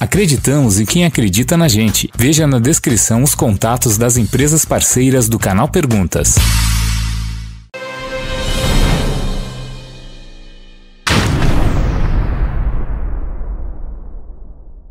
Acreditamos em quem acredita na gente. Veja na descrição os contatos das empresas parceiras do canal Perguntas.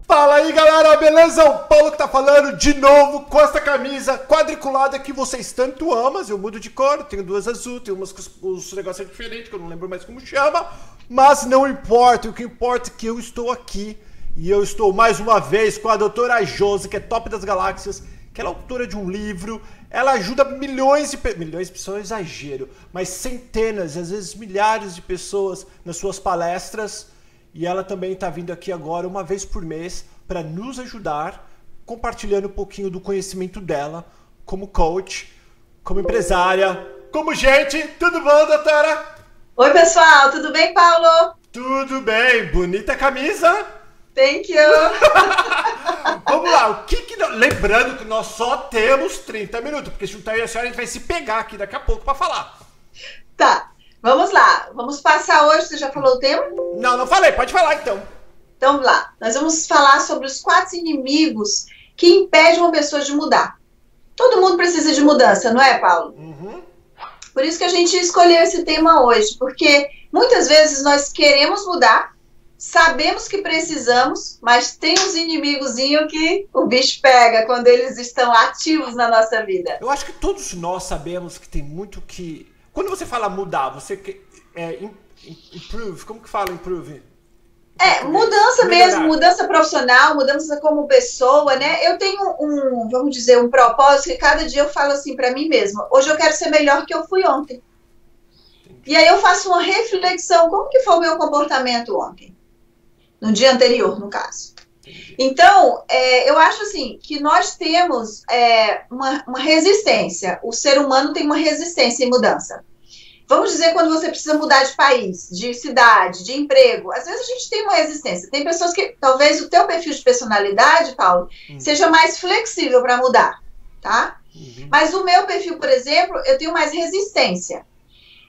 Fala aí galera, beleza? O Paulo que tá falando de novo com essa camisa quadriculada que vocês tanto amam. Eu mudo de cor, tenho duas azul, tenho umas com os, os negócios diferentes que eu não lembro mais como chama. Mas não importa, o que importa é que eu estou aqui e eu estou mais uma vez com a doutora Josi, que é top das galáxias, que ela é autora de um livro. Ela ajuda milhões de pessoas, milhões de pessoas é exagero, mas centenas, às vezes milhares de pessoas nas suas palestras e ela também está vindo aqui agora, uma vez por mês, para nos ajudar, compartilhando um pouquinho do conhecimento dela, como coach, como empresária, como gente. Tudo bom, doutora? Oi, pessoal, tudo bem, Paulo? Tudo bem, bonita camisa. Thank you. Vamos lá, o que que. Lembrando que nós só temos 30 minutos, porque juntar eu e a senhora a gente vai se pegar aqui daqui a pouco para falar. Tá. Vamos lá, vamos passar hoje. Você já falou o tema? Não, não falei, pode falar então. Então vamos lá. Nós vamos falar sobre os quatro inimigos que impedem uma pessoa de mudar. Todo mundo precisa de mudança, não é, Paulo? Uhum. Por isso que a gente escolheu esse tema hoje, porque muitas vezes nós queremos mudar, sabemos que precisamos, mas tem uns inimigozinhos que o bicho pega quando eles estão ativos na nossa vida. Eu acho que todos nós sabemos que tem muito que quando você fala mudar, você é, improve, como que fala improve? É, mudança mesmo, mudança profissional, mudança como pessoa, né? Eu tenho um, vamos dizer, um propósito que cada dia eu falo assim para mim mesma. Hoje eu quero ser melhor que eu fui ontem. E aí eu faço uma reflexão, como que foi o meu comportamento ontem? No dia anterior, no caso. Então, é, eu acho assim que nós temos é, uma, uma, resistência. O ser humano tem uma resistência em mudança. Vamos dizer quando você precisa mudar de país, de cidade, de emprego. Às vezes a gente tem uma resistência. Tem pessoas que talvez o teu perfil de personalidade, Paulo, uhum. seja mais flexível para mudar, tá? Uhum. Mas o meu perfil, por exemplo, eu tenho mais resistência.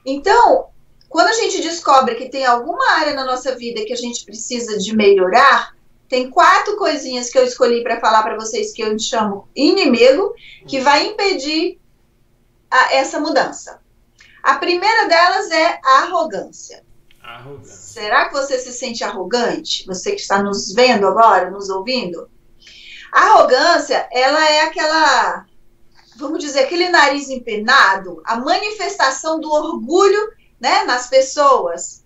Então, quando a gente descobre que tem alguma área na nossa vida que a gente precisa de melhorar, tem quatro coisinhas que eu escolhi para falar para vocês que eu chamo inimigo, que vai impedir a, essa mudança. A primeira delas é a arrogância. Arrogância. Será que você se sente arrogante? Você que está nos vendo agora, nos ouvindo? A arrogância, ela é aquela, vamos dizer, aquele nariz empenado, a manifestação do orgulho né, nas pessoas.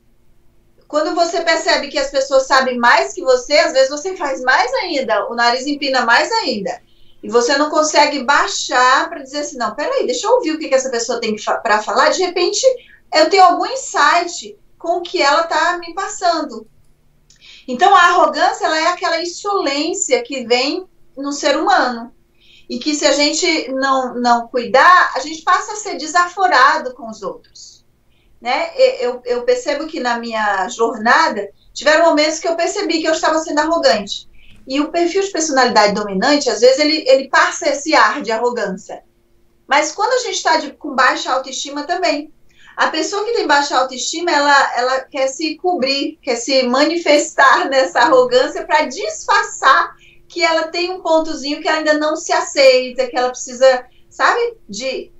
Quando você percebe que as pessoas sabem mais que você, às vezes você faz mais ainda, o nariz empina mais ainda. E você não consegue baixar para dizer assim, não, peraí, deixa eu ouvir o que, que essa pessoa tem para falar. De repente, eu tenho algum insight com o que ela está me passando. Então, a arrogância ela é aquela insolência que vem no ser humano. E que se a gente não, não cuidar, a gente passa a ser desaforado com os outros né? Eu, eu percebo que na minha jornada tiveram momentos que eu percebi que eu estava sendo arrogante. E o perfil de personalidade dominante, às vezes, ele, ele passa esse ar de arrogância. Mas quando a gente está com baixa autoestima também. A pessoa que tem baixa autoestima, ela, ela quer se cobrir, quer se manifestar nessa arrogância para disfarçar que ela tem um pontozinho que ela ainda não se aceita, que ela precisa, sabe, de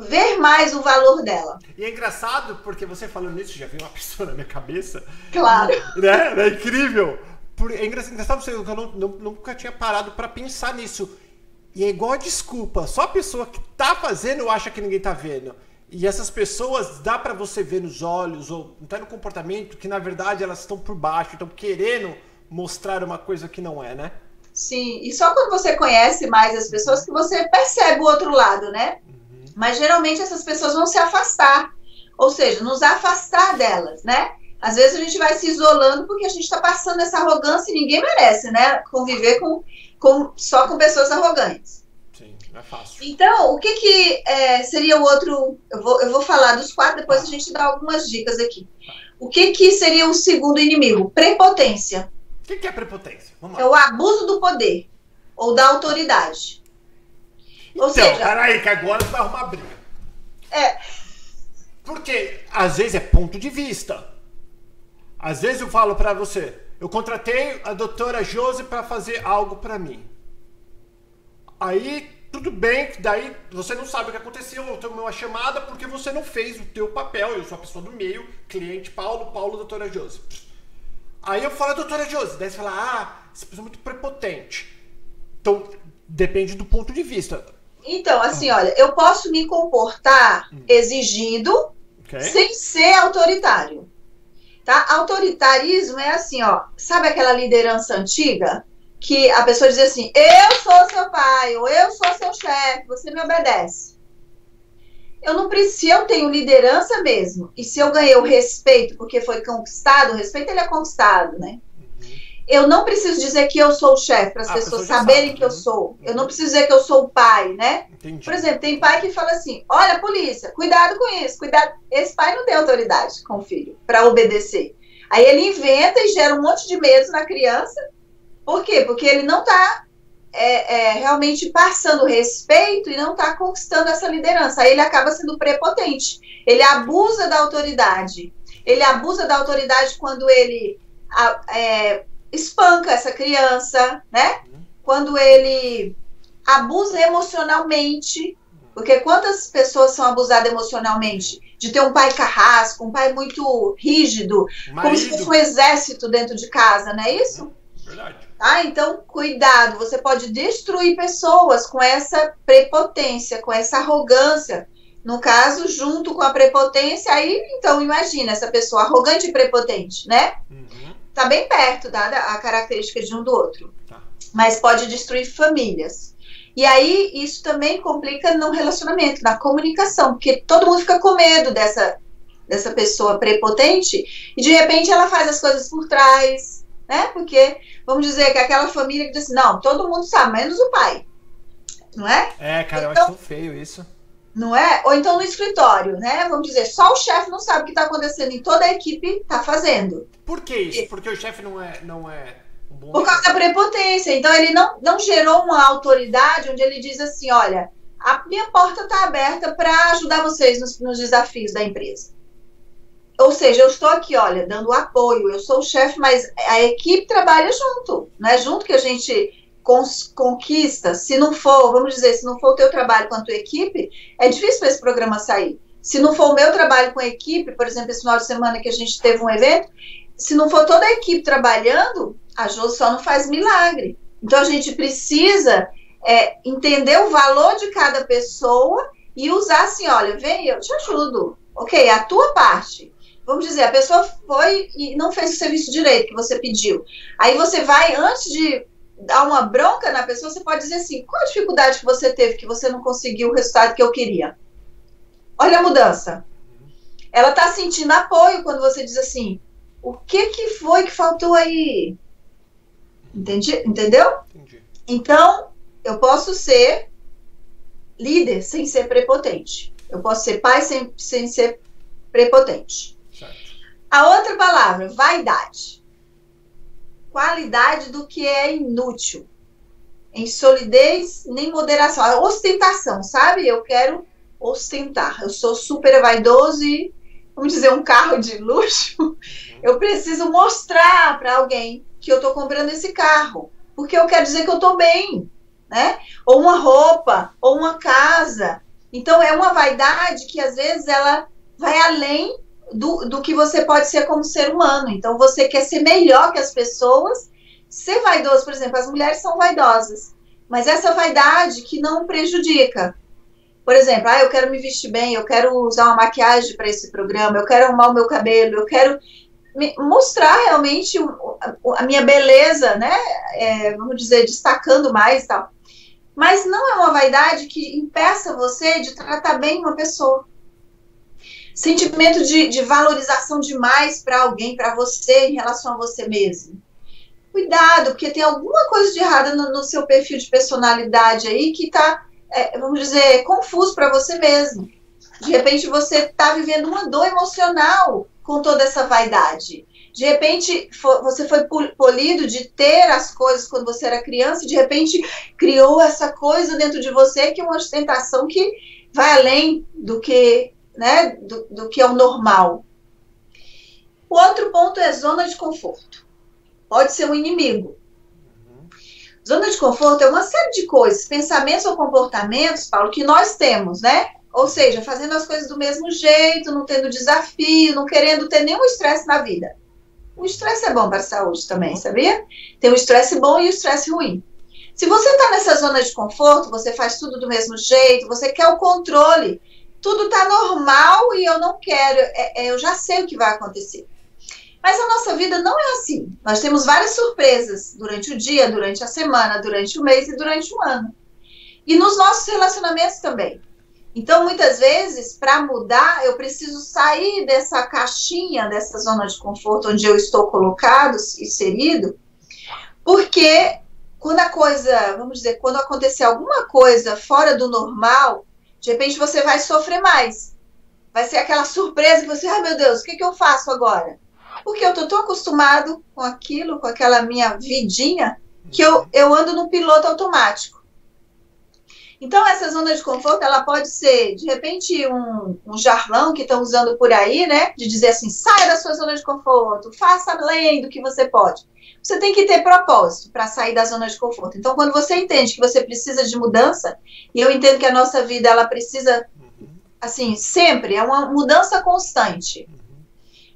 ver mais o valor dela. E é engraçado porque você falando isso, já veio uma pessoa na minha cabeça. Claro. Né? É incrível. É engraçado você, eu não, não, nunca tinha parado para pensar nisso. E é igual a desculpa. Só a pessoa que tá fazendo acha que ninguém tá vendo. E essas pessoas dá para você ver nos olhos ou até no comportamento que na verdade elas estão por baixo, estão querendo mostrar uma coisa que não é, né? Sim, e só quando você conhece mais as pessoas que você percebe o outro lado, né? Mas geralmente essas pessoas vão se afastar, ou seja, nos afastar delas, né? Às vezes a gente vai se isolando porque a gente está passando essa arrogância e ninguém merece, né? Conviver com, com só com pessoas arrogantes. Sim, não é fácil. Então, o que, que é, seria o outro? Eu vou, eu vou falar dos quatro, depois a gente dá algumas dicas aqui. O que, que seria o segundo inimigo? Prepotência. O que, que é prepotência? É o abuso do poder ou da autoridade. Ou então, seja. Peraí, que agora você vai arrumar briga. É. Porque às vezes é ponto de vista. Às vezes eu falo para você, eu contratei a doutora Josi para fazer algo para mim. Aí, tudo bem, daí você não sabe o que aconteceu, eu tomei uma chamada porque você não fez o teu papel, eu sou a pessoa do meio, cliente Paulo, Paulo, doutora Josi. Aí eu falo, doutora Josi, daí você fala, ah, essa pessoa é muito prepotente. Então, depende do ponto de vista. Então, assim, olha, eu posso me comportar hum. exigindo okay. sem ser autoritário. Tá? Autoritarismo é assim, ó, sabe aquela liderança antiga? Que a pessoa diz assim, eu sou seu pai, ou eu sou seu chefe, você me obedece. Eu não preciso, eu tenho liderança mesmo. E se eu ganhei o respeito porque foi conquistado, o respeito ele é conquistado, né? Eu não preciso dizer que eu sou o chefe para as ah, pessoas saberem sabe, que eu né? sou. Eu não preciso dizer que eu sou o pai, né? Entendi. Por exemplo, tem pai que fala assim: olha, polícia, cuidado com isso, cuidado. Esse pai não tem autoridade com o filho para obedecer. Aí ele inventa e gera um monte de medo na criança. Por quê? Porque ele não está é, é, realmente passando respeito e não está conquistando essa liderança. Aí ele acaba sendo prepotente. Ele abusa da autoridade. Ele abusa da autoridade quando ele é, espanca essa criança, né? Quando ele abusa emocionalmente, porque quantas pessoas são abusadas emocionalmente? De ter um pai carrasco, um pai muito rígido, Marido. como se fosse um exército dentro de casa, não é isso? Verdade. Ah, então, cuidado, você pode destruir pessoas com essa prepotência, com essa arrogância. No caso, junto com a prepotência, aí, então, imagina essa pessoa arrogante e prepotente, né? Uhum está bem perto, dada a característica de um do outro. Tá. Mas pode destruir famílias. E aí, isso também complica no relacionamento, na comunicação, porque todo mundo fica com medo dessa, dessa pessoa prepotente e de repente ela faz as coisas por trás, né? Porque, vamos dizer que aquela família que diz assim, não, todo mundo sabe, menos o pai. Não é? É, cara, então, eu acho então tão feio isso não é? Ou então no escritório, né? Vamos dizer, só o chefe não sabe o que está acontecendo e toda a equipe está fazendo. Por que isso? Porque o chefe não é, não é um bom Por causa da prepotência. Então ele não, não gerou uma autoridade onde ele diz assim, olha, a minha porta está aberta para ajudar vocês nos, nos desafios da empresa. Ou seja, eu estou aqui, olha, dando apoio, eu sou o chefe, mas a equipe trabalha junto, né? Junto que a gente conquista, se não for, vamos dizer, se não for o teu trabalho com a tua equipe, é difícil para esse programa sair. Se não for o meu trabalho com a equipe, por exemplo, esse final de semana que a gente teve um evento, se não for toda a equipe trabalhando, a Jo só não faz milagre. Então a gente precisa é, entender o valor de cada pessoa e usar assim, olha, vem, eu te ajudo. Ok, a tua parte. Vamos dizer, a pessoa foi e não fez o serviço direito que você pediu. Aí você vai, antes de dar uma bronca na pessoa, você pode dizer assim: qual a dificuldade que você teve que você não conseguiu o resultado que eu queria? Olha a mudança. Ela está sentindo apoio quando você diz assim: o que, que foi que faltou aí? Entendi? Entendeu? Entendi. Então, eu posso ser líder sem ser prepotente. Eu posso ser pai sem, sem ser prepotente. Certo. A outra palavra, vaidade qualidade do que é inútil. Em solidez, nem moderação. A ostentação, sabe? Eu quero ostentar. Eu sou super vaidoso e, vamos dizer, um carro de luxo. Eu preciso mostrar para alguém que eu estou comprando esse carro. Porque eu quero dizer que eu estou bem. Né? Ou uma roupa, ou uma casa. Então, é uma vaidade que às vezes ela vai além do, do que você pode ser como ser humano. Então, você quer ser melhor que as pessoas. Ser vaidoso, por exemplo, as mulheres são vaidosas, mas essa vaidade que não prejudica. Por exemplo, ah, eu quero me vestir bem, eu quero usar uma maquiagem para esse programa, eu quero arrumar o meu cabelo, eu quero mostrar realmente a minha beleza, né? É, vamos dizer, destacando mais e tal. Mas não é uma vaidade que impeça você de tratar bem uma pessoa sentimento de, de valorização demais para alguém, para você, em relação a você mesmo. Cuidado, porque tem alguma coisa de errada no, no seu perfil de personalidade aí que está, é, vamos dizer, confuso para você mesmo. De repente você está vivendo uma dor emocional com toda essa vaidade. De repente você foi polido de ter as coisas quando você era criança, e de repente criou essa coisa dentro de você que é uma ostentação que vai além do que né, do, do que é o normal. O outro ponto é zona de conforto. pode ser um inimigo. Zona de conforto é uma série de coisas, pensamentos ou comportamentos, Paulo, que nós temos, né? Ou seja, fazendo as coisas do mesmo jeito, não tendo desafio, não querendo ter nenhum estresse na vida. O estresse é bom para a saúde também, sabia? Tem o estresse bom e o estresse ruim. Se você está nessa zona de conforto, você faz tudo do mesmo jeito, você quer o controle, tudo está normal e eu não quero, é, é, eu já sei o que vai acontecer. Mas a nossa vida não é assim. Nós temos várias surpresas durante o dia, durante a semana, durante o mês e durante o ano. E nos nossos relacionamentos também. Então, muitas vezes, para mudar, eu preciso sair dessa caixinha, dessa zona de conforto onde eu estou colocado, inserido, porque quando a coisa, vamos dizer, quando acontecer alguma coisa fora do normal, de repente você vai sofrer mais. Vai ser aquela surpresa que você, ai meu Deus, o que, que eu faço agora? Porque eu tô tão acostumado com aquilo, com aquela minha vidinha, que eu, eu ando no piloto automático. Então, essa zona de conforto, ela pode ser, de repente, um, um jarlão que estão usando por aí, né? De dizer assim, saia da sua zona de conforto, faça além do que você pode. Você tem que ter propósito para sair da zona de conforto. Então, quando você entende que você precisa de mudança, e eu entendo que a nossa vida, ela precisa, assim, sempre, é uma mudança constante.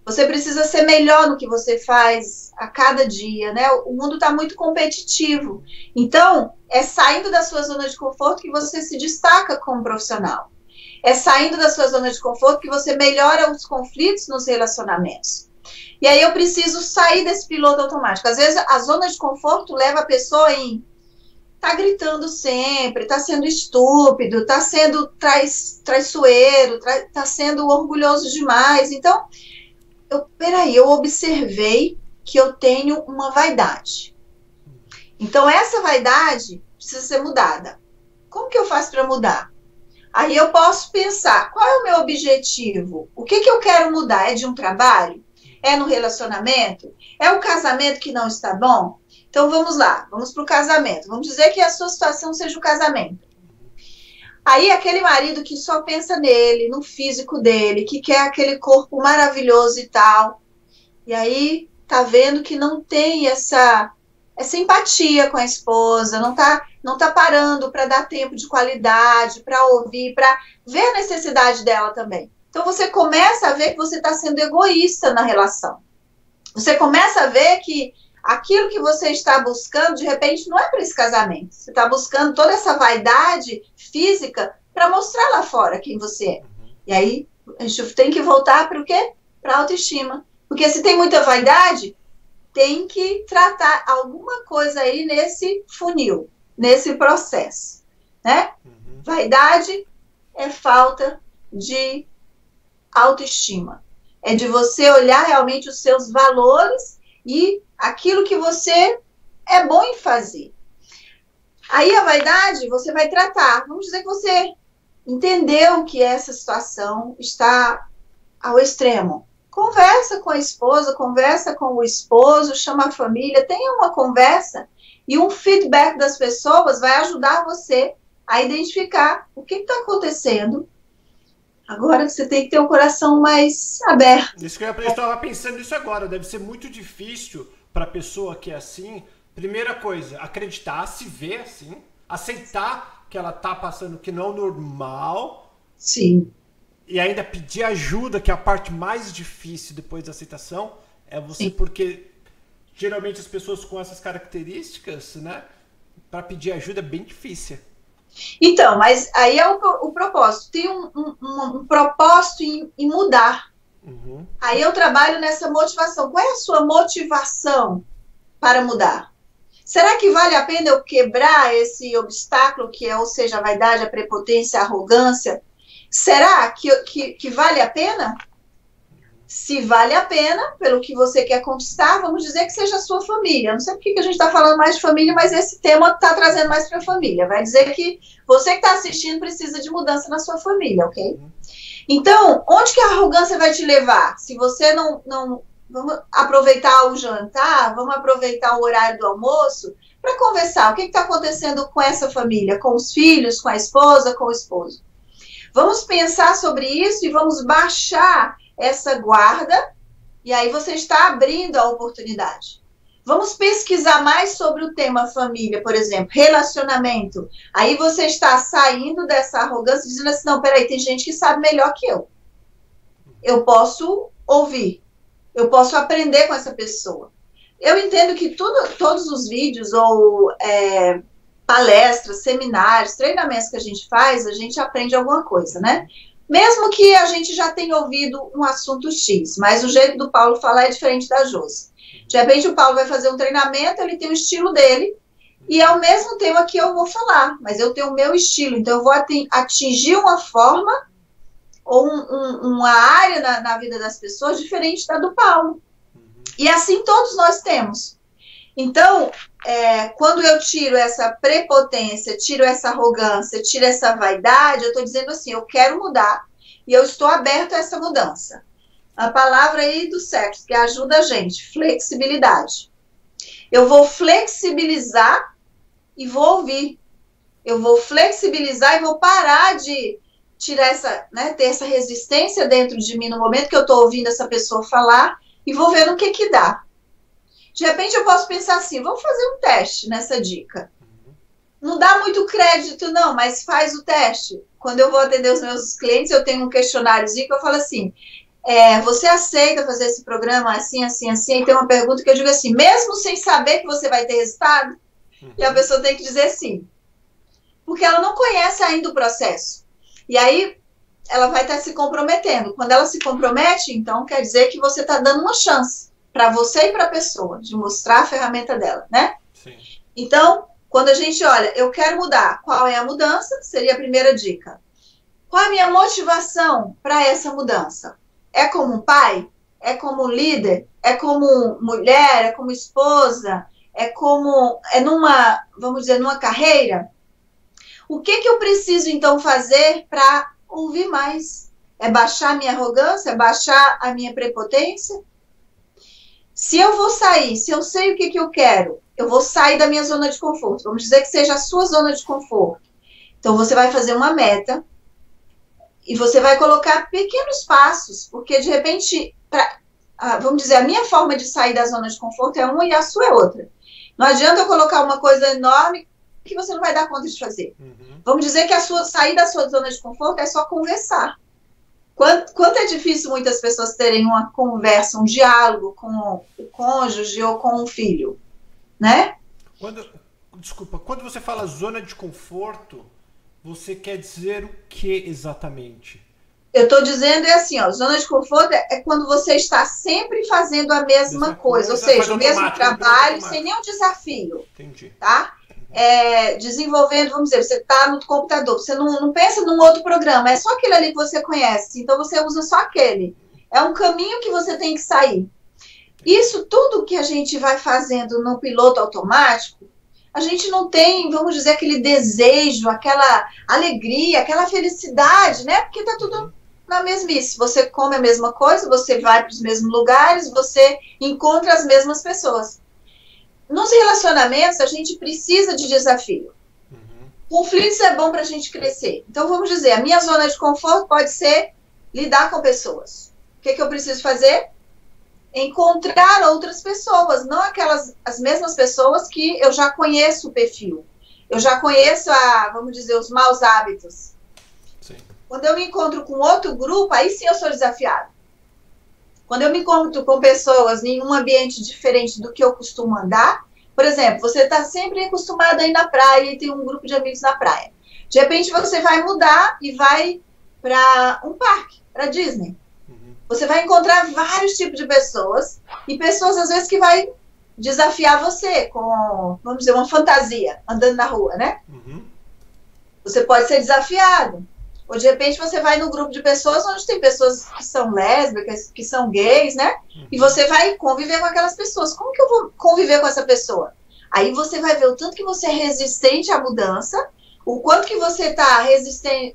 Você precisa ser melhor no que você faz a cada dia, né? O mundo está muito competitivo. Então, é saindo da sua zona de conforto que você se destaca como profissional. É saindo da sua zona de conforto que você melhora os conflitos nos relacionamentos. E aí eu preciso sair desse piloto automático. Às vezes a zona de conforto leva a pessoa em tá gritando sempre, tá sendo estúpido, tá sendo trais, traiçoeiro, tra, tá sendo orgulhoso demais. Então, eu, peraí, eu observei que eu tenho uma vaidade. Então, essa vaidade precisa ser mudada. Como que eu faço para mudar? Aí eu posso pensar, qual é o meu objetivo? O que, que eu quero mudar? É de um trabalho? É no relacionamento? É o casamento que não está bom? Então vamos lá, vamos para o casamento. Vamos dizer que a sua situação seja o casamento. Aí aquele marido que só pensa nele, no físico dele, que quer aquele corpo maravilhoso e tal. E aí tá vendo que não tem essa essa empatia com a esposa, não tá não tá parando para dar tempo de qualidade, para ouvir, para ver a necessidade dela também. Então você começa a ver que você está sendo egoísta na relação. Você começa a ver que aquilo que você está buscando, de repente, não é para esse casamento. Você está buscando toda essa vaidade física para mostrar lá fora quem você é. E aí, a gente tem que voltar para o quê? Para a autoestima. Porque se tem muita vaidade, tem que tratar alguma coisa aí nesse funil, nesse processo, né? Uhum. Vaidade é falta de autoestima. É de você olhar realmente os seus valores e aquilo que você é bom em fazer. Aí a vaidade você vai tratar. Vamos dizer que você entendeu que essa situação está ao extremo. Conversa com a esposa, conversa com o esposo, chama a família, tenha uma conversa e um feedback das pessoas vai ajudar você a identificar o que está acontecendo. Agora você tem que ter um coração mais aberto. Isso que eu estava pensando nisso agora. Deve ser muito difícil para a pessoa que é assim, primeira coisa, acreditar, se ver assim, aceitar que ela tá passando que não é normal. Sim. E ainda pedir ajuda, que é a parte mais difícil depois da aceitação, é você Sim. porque geralmente as pessoas com essas características, né, para pedir ajuda é bem difícil. Então, mas aí é o, o propósito. Tem um, um, um propósito em, em mudar. Uhum. Aí eu trabalho nessa motivação. Qual é a sua motivação para mudar? Será que vale a pena eu quebrar esse obstáculo que é, ou seja, a vaidade, a prepotência, a arrogância? Será que, que, que vale a pena? Se vale a pena, pelo que você quer conquistar, vamos dizer que seja a sua família. Não sei por que a gente está falando mais de família, mas esse tema está trazendo mais para a família. Vai dizer que você que está assistindo precisa de mudança na sua família, ok? Então, onde que a arrogância vai te levar? Se você não, não vamos aproveitar o jantar, vamos aproveitar o horário do almoço para conversar. O que está acontecendo com essa família, com os filhos, com a esposa, com o esposo? Vamos pensar sobre isso e vamos baixar essa guarda. E aí você está abrindo a oportunidade. Vamos pesquisar mais sobre o tema família, por exemplo, relacionamento. Aí você está saindo dessa arrogância, dizendo assim: não, peraí, tem gente que sabe melhor que eu. Eu posso ouvir, eu posso aprender com essa pessoa. Eu entendo que tudo, todos os vídeos ou é, palestras, seminários, treinamentos que a gente faz, a gente aprende alguma coisa, né? Mesmo que a gente já tenha ouvido um assunto X, mas o jeito do Paulo falar é diferente da Josi. De repente, o Paulo vai fazer um treinamento, ele tem o estilo dele, e é o mesmo tema que eu vou falar, mas eu tenho o meu estilo, então eu vou atingir uma forma ou um, um, uma área na, na, vida das pessoas diferente da do Paulo. E assim todos nós temos. Então, é, quando eu tiro essa prepotência, tiro essa arrogância, tiro essa vaidade, eu estou dizendo assim: eu quero mudar e eu estou aberto a essa mudança a palavra aí do sexo, que ajuda a gente, flexibilidade. Eu vou flexibilizar e vou ouvir. Eu vou flexibilizar e vou parar de tirar essa, né, ter essa resistência dentro de mim no momento que eu estou ouvindo essa pessoa falar e vou ver no que que dá. De repente eu posso pensar assim, vamos fazer um teste nessa dica. Não dá muito crédito não, mas faz o teste. Quando eu vou atender os meus clientes, eu tenho um questionáriozinho que eu falo assim, é, você aceita fazer esse programa assim, assim, assim? E tem uma pergunta que eu digo assim, mesmo sem saber que você vai ter resultado? E a pessoa tem que dizer sim. Porque ela não conhece ainda o processo. E aí ela vai estar se comprometendo. Quando ela se compromete, então quer dizer que você está dando uma chance para você e para a pessoa de mostrar a ferramenta dela, né? Sim. Então, quando a gente olha, eu quero mudar, qual é a mudança? Seria a primeira dica. Qual a minha motivação para essa mudança? é como pai, é como líder, é como mulher, é como esposa, é como é numa, vamos dizer, numa carreira. O que que eu preciso então fazer para ouvir mais? É baixar a minha arrogância, é baixar a minha prepotência? Se eu vou sair, se eu sei o que que eu quero, eu vou sair da minha zona de conforto. Vamos dizer que seja a sua zona de conforto. Então você vai fazer uma meta e você vai colocar pequenos passos, porque de repente, pra, vamos dizer, a minha forma de sair da zona de conforto é uma e a sua é outra. Não adianta eu colocar uma coisa enorme que você não vai dar conta de fazer. Uhum. Vamos dizer que a sua sair da sua zona de conforto é só conversar. Quanto, quanto, é difícil muitas pessoas terem uma conversa, um diálogo com o cônjuge ou com o filho, né? Quando, desculpa, quando você fala zona de conforto, você quer dizer o que exatamente? Eu estou dizendo é assim, ó, zona de conforto é quando você está sempre fazendo a mesma, mesma coisa, coisa, ou seja, o mesmo trabalho, sem nenhum desafio. Entendi. Tá? É, desenvolvendo, vamos dizer, você está no computador, você não, não pensa num outro programa, é só aquele ali que você conhece, então você usa só aquele. É um caminho que você tem que sair. Isso tudo que a gente vai fazendo no piloto automático, a gente não tem, vamos dizer, aquele desejo, aquela alegria, aquela felicidade, né? Porque tá tudo na mesmice. Você come a mesma coisa, você vai para os mesmos lugares, você encontra as mesmas pessoas. Nos relacionamentos, a gente precisa de desafio. Uhum. Conflitos é bom para a gente crescer. Então, vamos dizer, a minha zona de conforto pode ser lidar com pessoas. O que, que eu preciso fazer? encontrar outras pessoas, não aquelas as mesmas pessoas que eu já conheço o perfil. Eu já conheço a, vamos dizer, os maus hábitos. Sim. Quando eu me encontro com outro grupo, aí sim eu sou desafiado. Quando eu me encontro com pessoas em um ambiente diferente do que eu costumo andar, por exemplo, você está sempre acostumado a ir na praia e tem um grupo de amigos na praia. De repente você vai mudar e vai para um parque, para Disney. Você vai encontrar vários tipos de pessoas e pessoas às vezes que vai desafiar você com, vamos dizer, uma fantasia andando na rua, né? Uhum. Você pode ser desafiado. Ou de repente você vai num grupo de pessoas onde tem pessoas que são lésbicas, que são gays, né? E você vai conviver com aquelas pessoas. Como que eu vou conviver com essa pessoa? Aí você vai ver o tanto que você é resistente à mudança, o quanto que você está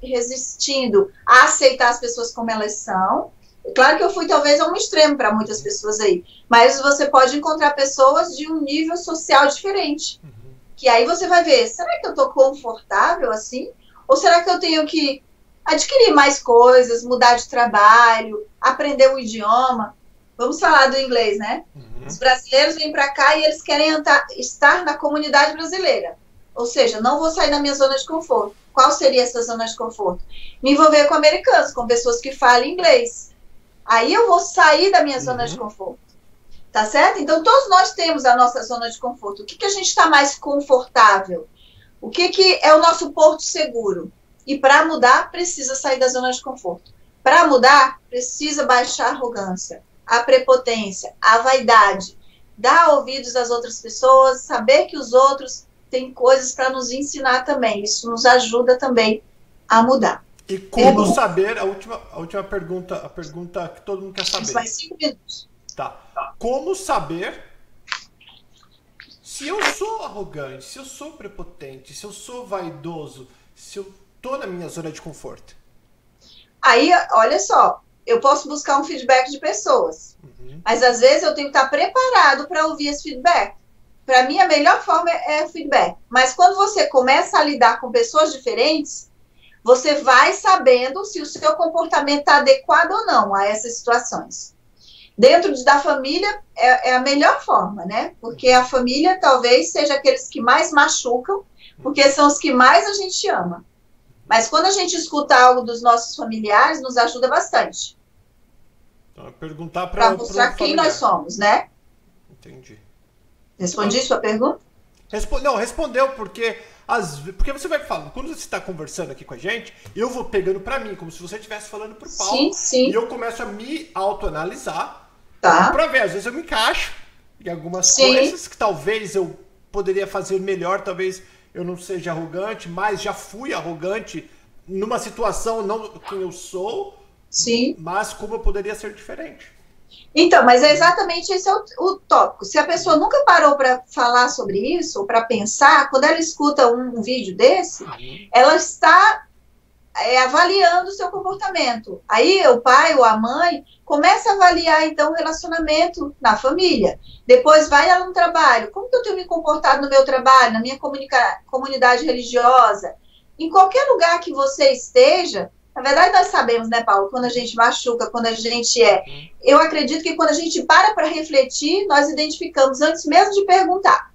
resistindo a aceitar as pessoas como elas são, Claro que eu fui talvez a um extremo para muitas pessoas aí, mas você pode encontrar pessoas de um nível social diferente. Uhum. Que aí você vai ver, será que eu estou confortável assim? Ou será que eu tenho que adquirir mais coisas, mudar de trabalho, aprender um idioma? Vamos falar do inglês, né? Uhum. Os brasileiros vêm para cá e eles querem estar na comunidade brasileira. Ou seja, não vou sair da minha zona de conforto. Qual seria essa zona de conforto? Me envolver com americanos, com pessoas que falam inglês. Aí eu vou sair da minha uhum. zona de conforto. Tá certo? Então, todos nós temos a nossa zona de conforto. O que, que a gente está mais confortável? O que, que é o nosso porto seguro? E para mudar, precisa sair da zona de conforto. Para mudar, precisa baixar a arrogância, a prepotência, a vaidade, dar ouvidos às outras pessoas, saber que os outros têm coisas para nos ensinar também. Isso nos ajuda também a mudar. E como é saber, a última, a última pergunta, a pergunta que todo mundo quer saber. Mais cinco minutos. Tá. Como saber se eu sou arrogante, se eu sou prepotente, se eu sou vaidoso, se eu tô na minha zona de conforto? Aí, olha só, eu posso buscar um feedback de pessoas, uhum. mas às vezes eu tenho que estar preparado para ouvir esse feedback. Para mim, a melhor forma é o feedback. Mas quando você começa a lidar com pessoas diferentes, você vai sabendo se o seu comportamento está adequado ou não a essas situações. Dentro da família é, é, a melhor forma, né? Porque a família talvez seja aqueles que mais machucam, porque são os que mais a gente ama. Mas quando a gente escuta algo dos nossos familiares, nos ajuda bastante. Então, perguntar para mostrar quem nós somos, né? Entendi. Respondi então, sua pergunta? Respo não, respondeu, porque as, porque você vai falando, quando você está conversando aqui com a gente, eu vou pegando para mim, como se você estivesse falando pro Paulo. Sim, sim. E eu começo a me autoanalisar. Tá. Pra ver, às vezes eu me encaixo em algumas sim. coisas que talvez eu poderia fazer melhor, talvez eu não seja arrogante, mas já fui arrogante numa situação não quem eu sou, Sim. mas como eu poderia ser diferente. Então, mas é exatamente esse é o, o tópico. Se a pessoa nunca parou para falar sobre isso, ou para pensar, quando ela escuta um, um vídeo desse, uhum. ela está é, avaliando o seu comportamento. Aí o pai ou a mãe começa a avaliar então o relacionamento na família. Depois vai ela no trabalho. Como que eu tenho me comportado no meu trabalho, na minha comunidade religiosa? Em qualquer lugar que você esteja, na verdade nós sabemos, né, Paulo, quando a gente machuca, quando a gente é. Eu acredito que quando a gente para para refletir, nós identificamos antes mesmo de perguntar.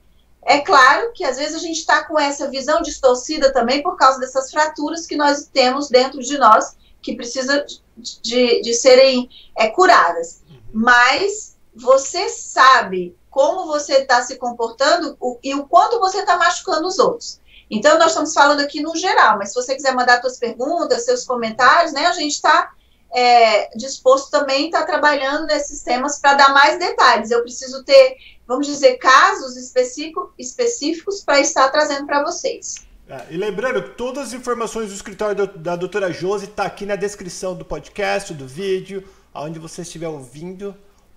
É claro que às vezes a gente está com essa visão distorcida também por causa dessas fraturas que nós temos dentro de nós, que precisa de, de serem é, curadas. Uhum. Mas você sabe como você está se comportando e o quanto você está machucando os outros. Então, nós estamos falando aqui no geral, mas se você quiser mandar suas perguntas, seus comentários, né, a gente está é, disposto também a estar tá trabalhando nesses temas para dar mais detalhes. Eu preciso ter, vamos dizer, casos específico, específicos para estar trazendo para vocês. É, e lembrando todas as informações do escritório do, da doutora Josi está aqui na descrição do podcast, do vídeo, aonde você estiver ouvindo.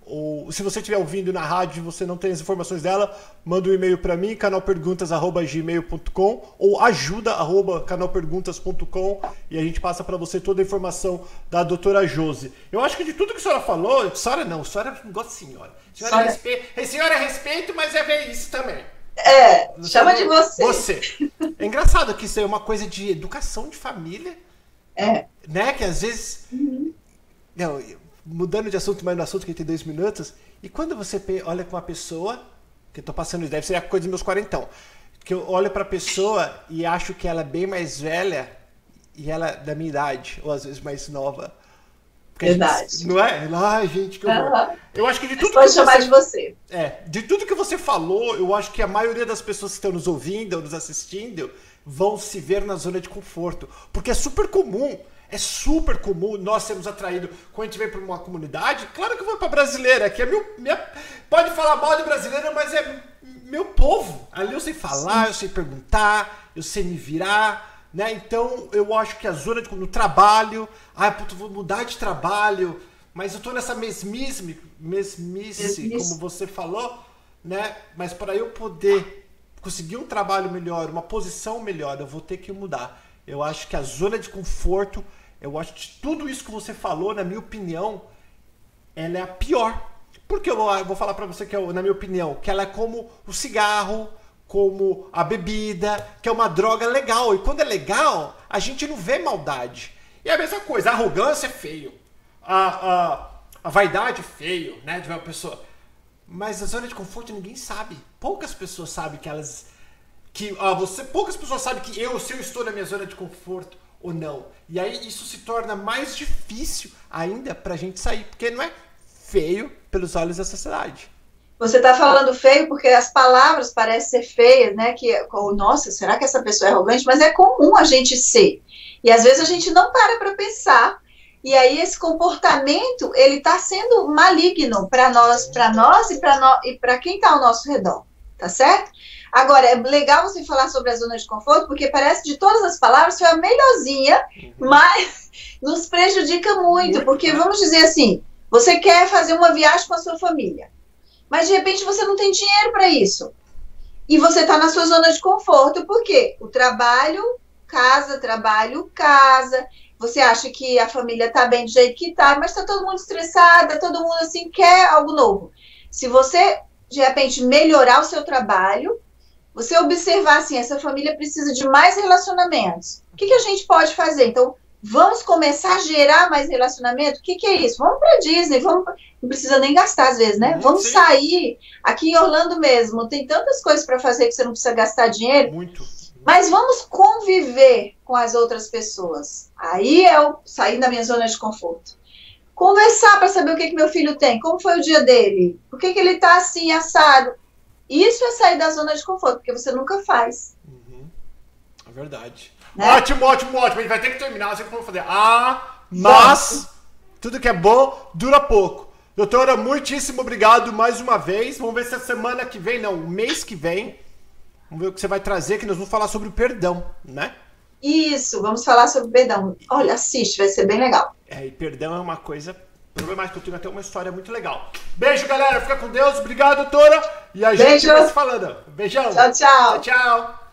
Ou se você estiver ouvindo na rádio e você não tem as informações dela, manda um e-mail para mim, canalperguntas@gmail.com ou ajuda@canalperguntas.com e a gente passa para você toda a informação da doutora Josi. Eu acho que de tudo que a senhora falou, senhora não, a senhora não gosta de senhora. Senhora, senhora... Respeito, senhora é respeito, mas é ver isso também. É, chama de você. Você. É engraçado que isso é uma coisa de educação de família. É. Né? Que às vezes. Uhum. Não, mudando de assunto, mas no assunto que tem dois minutos. E quando você olha com uma pessoa, que eu tô passando, deve ser a coisa dos meus quarentão, que eu olho pra pessoa e acho que ela é bem mais velha e ela é da minha idade, ou às vezes mais nova. Verdade. Gente, não é? Ai, gente, que horror. Uhum. Eu acho que de tudo Pode que chamar você, de você. É, de tudo que você falou, eu acho que a maioria das pessoas que estão nos ouvindo ou nos assistindo vão se ver na zona de conforto. Porque é super comum. É super comum nós sermos atraídos quando a gente vem para uma comunidade. Claro que eu vou para brasileira, que é meu, minha, pode falar mal de brasileira, mas é meu povo. Ali eu sei falar, Sim. eu sei perguntar, eu sei me virar. Né? Então eu acho que a zona de, no trabalho, ah, puto, vou mudar de trabalho, mas eu tô nessa mesmice, mesmice, mesmice. como você falou, né? Mas para eu poder conseguir um trabalho melhor, uma posição melhor, eu vou ter que mudar. Eu acho que a zona de conforto, eu acho que tudo isso que você falou, na minha opinião, ela é a pior. Porque eu vou falar para você que, é, na minha opinião, que ela é como o cigarro, como a bebida, que é uma droga legal. E quando é legal, a gente não vê maldade. E é a mesma coisa, a arrogância é feio. A, a, a vaidade feio, né? De uma pessoa. Mas a zona de conforto ninguém sabe. Poucas pessoas sabem que elas. Que ah, você, poucas pessoas sabem que eu, se eu estou na minha zona de conforto ou não. E aí isso se torna mais difícil ainda pra gente sair. Porque não é feio pelos olhos da sociedade. Você está falando feio porque as palavras parecem ser feias, né? Que, oh, nossa, será que essa pessoa é arrogante? Mas é comum a gente ser. E às vezes a gente não para para pensar. E aí esse comportamento ele está sendo maligno para nós, para nós e para no, e para quem está ao nosso redor, tá certo? Agora é legal você falar sobre a zona de conforto porque parece de todas as palavras foi a melhorzinha, uhum. mas nos prejudica muito, muito porque né? vamos dizer assim, você quer fazer uma viagem com a sua família mas de repente você não tem dinheiro para isso. E você está na sua zona de conforto, por quê? O trabalho, casa, trabalho, casa. Você acha que a família está bem do jeito que está, mas está todo mundo estressada, todo mundo assim quer algo novo. Se você de repente melhorar o seu trabalho, você observar assim, essa família precisa de mais relacionamentos. O que, que a gente pode fazer? Então, Vamos começar a gerar mais relacionamento? O que, que é isso? Vamos para Disney, vamos não precisa nem gastar às vezes, né? Uhum, vamos sim. sair aqui em Orlando mesmo. Tem tantas coisas para fazer que você não precisa gastar dinheiro. Muito. Mas vamos conviver com as outras pessoas. Aí é o sair da minha zona de conforto. Conversar para saber o que, que meu filho tem, como foi o dia dele, por que, que ele está assim, assado. Isso é sair da zona de conforto, porque você nunca faz. Uhum. É verdade. Né? Ótimo, ótimo, ótimo. A gente vai ter que terminar, assim como fazer. Ah, mas tudo que é bom dura pouco. Doutora, muitíssimo obrigado mais uma vez. Vamos ver se a semana que vem, não, o mês que vem, vamos ver o que você vai trazer, que nós vamos falar sobre o perdão, né? Isso, vamos falar sobre perdão. Olha, assiste, vai ser bem legal. É, e perdão é uma coisa problemática. Eu tenho até uma história muito legal. Beijo, galera. Fica com Deus. Obrigado, doutora. E a Beijo. gente vai se falando. Beijão. Tchau, tchau. Tchau, tchau.